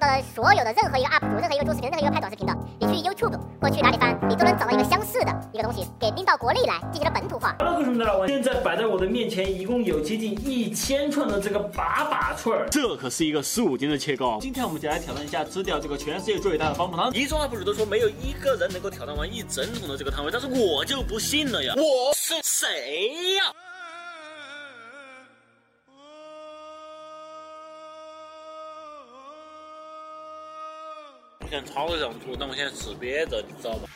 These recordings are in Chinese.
到的所有的任何一个 UP 主、任何一个做视频、任何一个拍短视频的，你去 YouTube 或去哪里翻，你都能找到一个相似的一个东西，给拎到国内来进行了本土化。Hello，各位大家好，现在摆在我的面前一共有接近一千串的这个把把串儿，这可是一个十五斤的切糕。今天我们就来挑战一下吃掉这个全世界最大的棒棒糖。一众 UP 主都说没有一个人能够挑战完一整桶的这个汤味，但是我就不信了呀！我是谁呀？我现在超想吐，但我现在吃瘪着，你知道吗？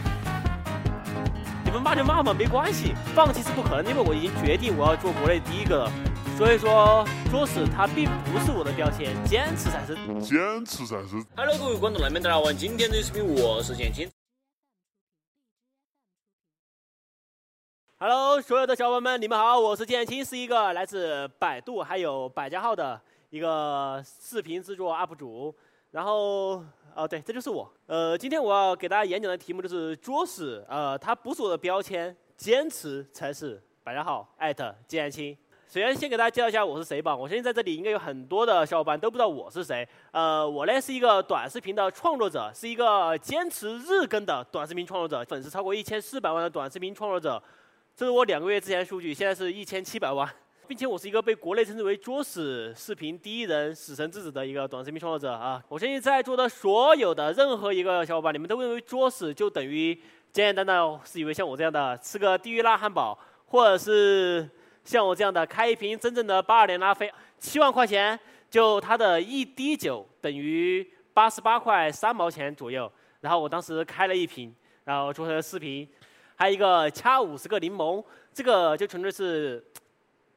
你们骂就骂嘛，没关系，放弃是不可能，因为我已经决定我要做国内第一个了。所以说，作死它并不是我的标签，坚持才是。坚持才是。Hello，各位观众，来面大家好，今天这视频我是建青。Hello，所有的小伙伴们，你们好，我是建青，是一个来自百度还有百家号的一个视频制作 UP 主。然后，哦，对，这就是我。呃，今天我要给大家演讲的题目就是作死，呃，它不是我的标签，坚持才是。百家号艾特建青。首先，先给大家介绍一下我是谁吧。我相信在这里应该有很多的小伙伴都不知道我是谁。呃，我呢是一个短视频的创作者，是一个坚持日更的短视频创作者，粉丝超过一千四百万的短视频创作者。这是我两个月之前的数据，现在是一千七百万，并且我是一个被国内称之为“作死视频第一人”、“死神之子”的一个短视频创作者啊。我相信在座的所有的任何一个小伙伴，你们都认为作死就等于简简单单是以为像我这样的吃个地狱辣汉堡，或者是。像我这样的开一瓶真正的八二年拉菲，七万块钱，就它的一滴酒等于八十八块三毛钱左右。然后我当时开了一瓶，然后做成视频，还有一个掐五十个柠檬，这个就纯粹是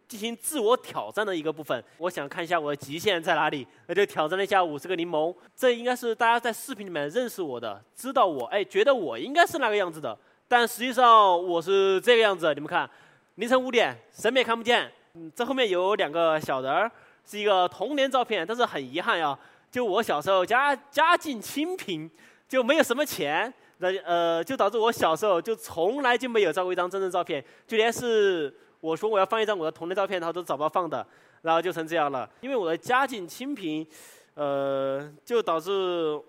进行自我挑战的一个部分。我想看一下我的极限在哪里，那就挑战了一下五十个柠檬。这应该是大家在视频里面认识我的，知道我，哎，觉得我应该是那个样子的，但实际上我是这个样子，你们看。凌晨五点，什么也看不见。嗯，这后面有两个小人儿，是一个童年照片，但是很遗憾呀，就我小时候家家境清贫，就没有什么钱，那呃，就导致我小时候就从来就没有照过一张真人照片，就连是我说我要放一张我的童年照片，他都找不到放的，然后就成这样了。因为我的家境清贫，呃，就导致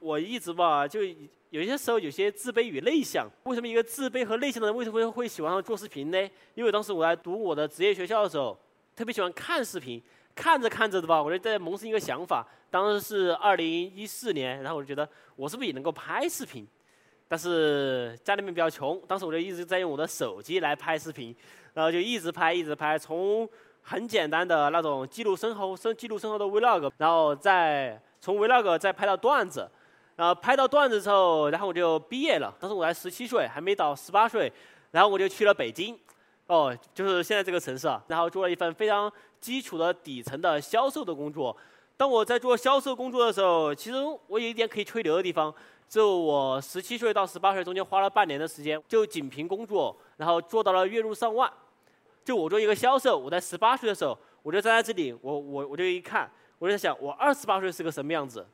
我一直吧就。有些时候有些自卑与内向，为什么一个自卑和内向的人为什么会喜欢上做视频呢？因为当时我在读我的职业学校的时候，特别喜欢看视频，看着看着的吧，我就在萌生一个想法。当时是二零一四年，然后我就觉得我是不是也能够拍视频？但是家里面比较穷，当时我就一直在用我的手机来拍视频，然后就一直拍一直拍，从很简单的那种记录生活生记录生活的 vlog，然后再从 vlog 再拍到段子。然后拍到段子之后，然后我就毕业了。当时我才十七岁，还没到十八岁。然后我就去了北京，哦，就是现在这个城市啊。然后做了一份非常基础的底层的销售的工作。当我在做销售工作的时候，其实我有一点可以吹牛的地方。就我十七岁到十八岁中间花了半年的时间，就仅凭工作，然后做到了月入上万。就我做一个销售，我在十八岁的时候，我就站在这里，我我我就一看，我就在想，我二十八岁是个什么样子？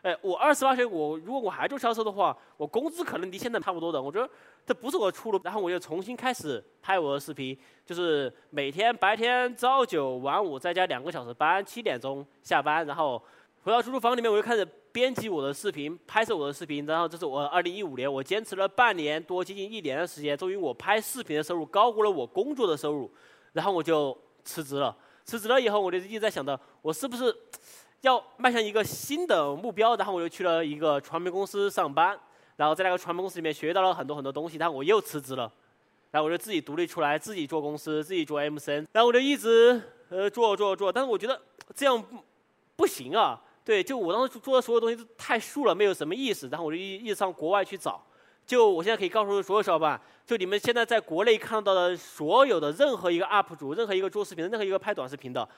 哎，我二十八岁，我如果我还做销售的话，我工资可能离现在差不多的。我觉得这不是我的出路，然后我就重新开始拍我的视频，就是每天白天朝九晚五，再加两个小时班，七点钟下班，然后回到出租房里面，我就开始编辑我的视频，拍摄我的视频。然后这是我二零一五年，我坚持了半年多，接近一年的时间，终于我拍视频的收入高过了我工作的收入，然后我就辞职了。辞职了以后，我就一直在想着，我是不是？要迈向一个新的目标，然后我就去了一个传媒公司上班，然后在那个传媒公司里面学到了很多很多东西，然后我又辞职了，然后我就自己独立出来，自己做公司，自己做 MCN，然后我就一直呃做做做，但是我觉得这样不行啊，对，就我当时做的所有东西都太素了，没有什么意思，然后我就一一直上国外去找，就我现在可以告诉所有小伙伴，就你们现在在国内看到的所有的任何一个 UP 主，任何一个做视频的，任何一个拍短视频的。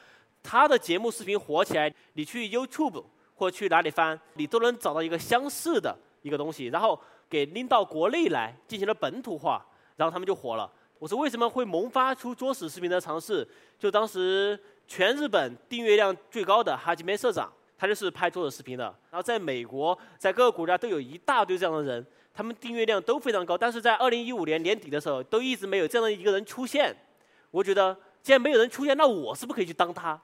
他的节目视频火起来，你去 YouTube 或去哪里翻，你都能找到一个相似的一个东西，然后给拎到国内来进行了本土化，然后他们就火了。我说为什么会萌发出作死视频的尝试？就当时全日本订阅量最高的哈基梅社长，他就是拍作者视频的。然后在美国，在各个国家都有一大堆这样的人，他们订阅量都非常高。但是在二零一五年年底的时候，都一直没有这样的一个人出现。我觉得既然没有人出现，那我是不是可以去当他？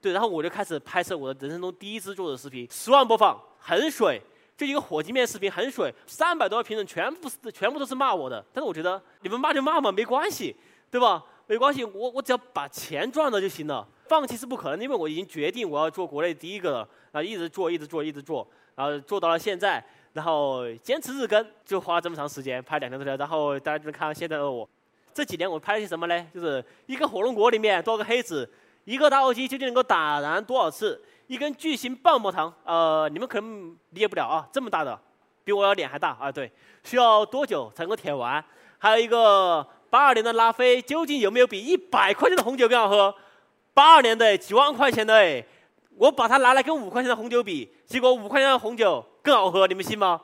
对，然后我就开始拍摄我的人生中第一支做的视频，十万播放，很水，就一个火鸡面视频，很水，三百多个评论，全部是全部都是骂我的。但是我觉得你们骂就骂嘛，没关系，对吧？没关系，我我只要把钱赚了就行了。放弃是不可能，因为我已经决定我要做国内第一个了，然后一直做，一直做，一直做，然后做到了现在，然后坚持日更，就花了这么长时间拍两天多条，然后大家就能看到现在的我。这几年我拍了些什么呢？就是一个火龙果里面多个黑子，一个打火机究竟能够打燃多少次？一根巨型棒棒糖，呃，你们可能理解不了啊，这么大的，比我要脸还大啊，对，需要多久才能够舔完？还有一个八二年的拉菲，究竟有没有比一百块钱的红酒更好喝？八二年的几万块钱的，我把它拿来跟五块钱的红酒比，结果五块钱的红酒更好喝，你们信吗？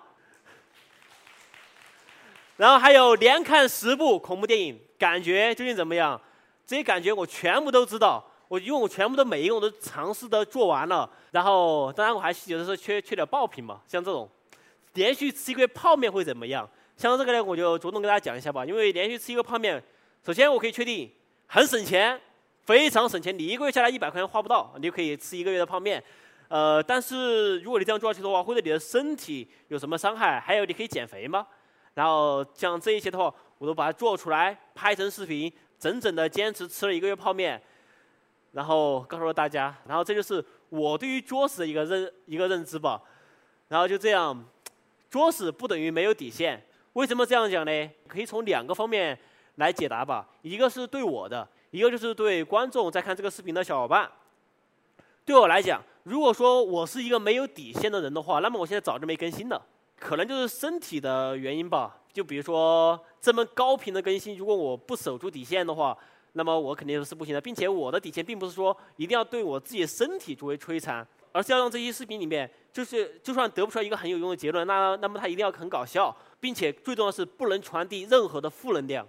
然后还有连看十部恐怖电影，感觉究竟怎么样？这些感觉我全部都知道，我因为我全部都每一个我都尝试的做完了。然后当然我还是有的时候缺缺点爆品嘛，像这种连续吃一个月泡面会怎么样？像这个呢，我就着重跟大家讲一下吧。因为连续吃一个泡面，首先我可以确定很省钱，非常省钱。你一个月下来一百块钱花不到，你就可以吃一个月的泡面。呃，但是如果你这样做下去的话，会对你的身体有什么伤害？还有你可以减肥吗？然后像这一些的话，我都把它做出来，拍成视频，整整的坚持吃了一个月泡面，然后告诉了大家。然后这就是我对于作死的一个认一个认知吧。然后就这样，作死不等于没有底线。为什么这样讲呢？可以从两个方面来解答吧。一个是对我的，一个就是对观众在看这个视频的小伙伴。对我来讲，如果说我是一个没有底线的人的话，那么我现在早就没更新了。可能就是身体的原因吧，就比如说这么高频的更新，如果我不守住底线的话，那么我肯定是不行的，并且我的底线并不是说一定要对我自己的身体作为摧残，而是要让这些视频里面，就是就算得不出来一个很有用的结论，那那么它一定要很搞笑，并且最重要的是不能传递任何的负能量。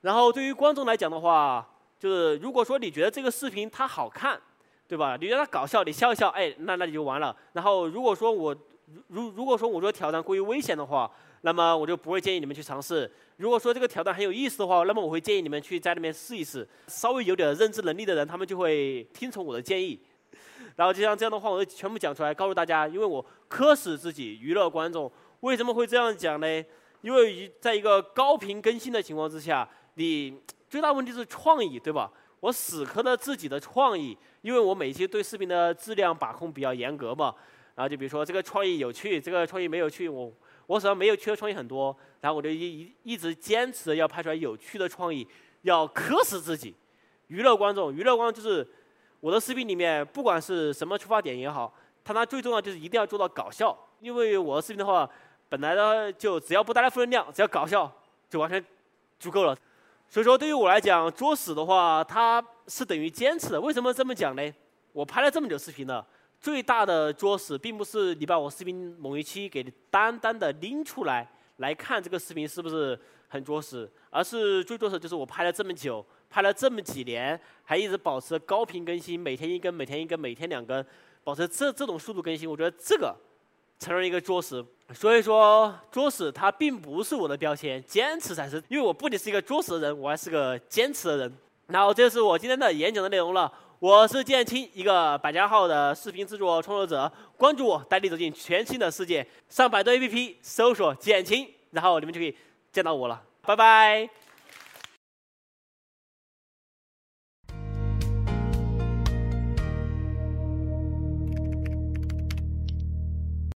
然后对于观众来讲的话，就是如果说你觉得这个视频它好看，对吧？你觉得它搞笑，你笑一笑，哎，那那你就完了。然后如果说我如如果说我说挑战过于危险的话，那么我就不会建议你们去尝试。如果说这个挑战很有意思的话，那么我会建议你们去在里面试一试。稍微有点认知能力的人，他们就会听从我的建议。然后就像这样的话，我就全部讲出来，告诉大家，因为我磕死自己娱乐观众。为什么会这样讲呢？因为在一个高频更新的情况之下，你最大问题是创意，对吧？我死磕了自己的创意，因为我每期对视频的质量把控比较严格嘛。然后就比如说这个创意有趣，这个创意没有趣，我我手上没有趣的创意很多，然后我就一一一直坚持要拍出来有趣的创意，要磕死自己，娱乐观众，娱乐观众就是我的视频里面不管是什么出发点也好，它它最重要就是一定要做到搞笑，因为我的视频的话，本来呢就只要不带来负能量，只要搞笑就完全足够了，所以说对于我来讲，作死的话它是等于坚持的，为什么这么讲呢？我拍了这么久视频了。最大的作死，并不是你把我视频某一期给单单的拎出来来看这个视频是不是很作死，而是最作死就是我拍了这么久，拍了这么几年，还一直保持高频更新，每天一根，每天一根，每天两根，保持这这种速度更新，我觉得这个成了一个作死。所以说，作死它并不是我的标签，坚持才是。因为我不仅是一个作死的人，我还是个坚持的人。然后，这是我今天的演讲的内容了。我是建青，一个百家号的视频制作创作者。关注我，带你走进全新的世界。上百度 APP 搜索“建青”，然后你们就可以见到我了。拜拜。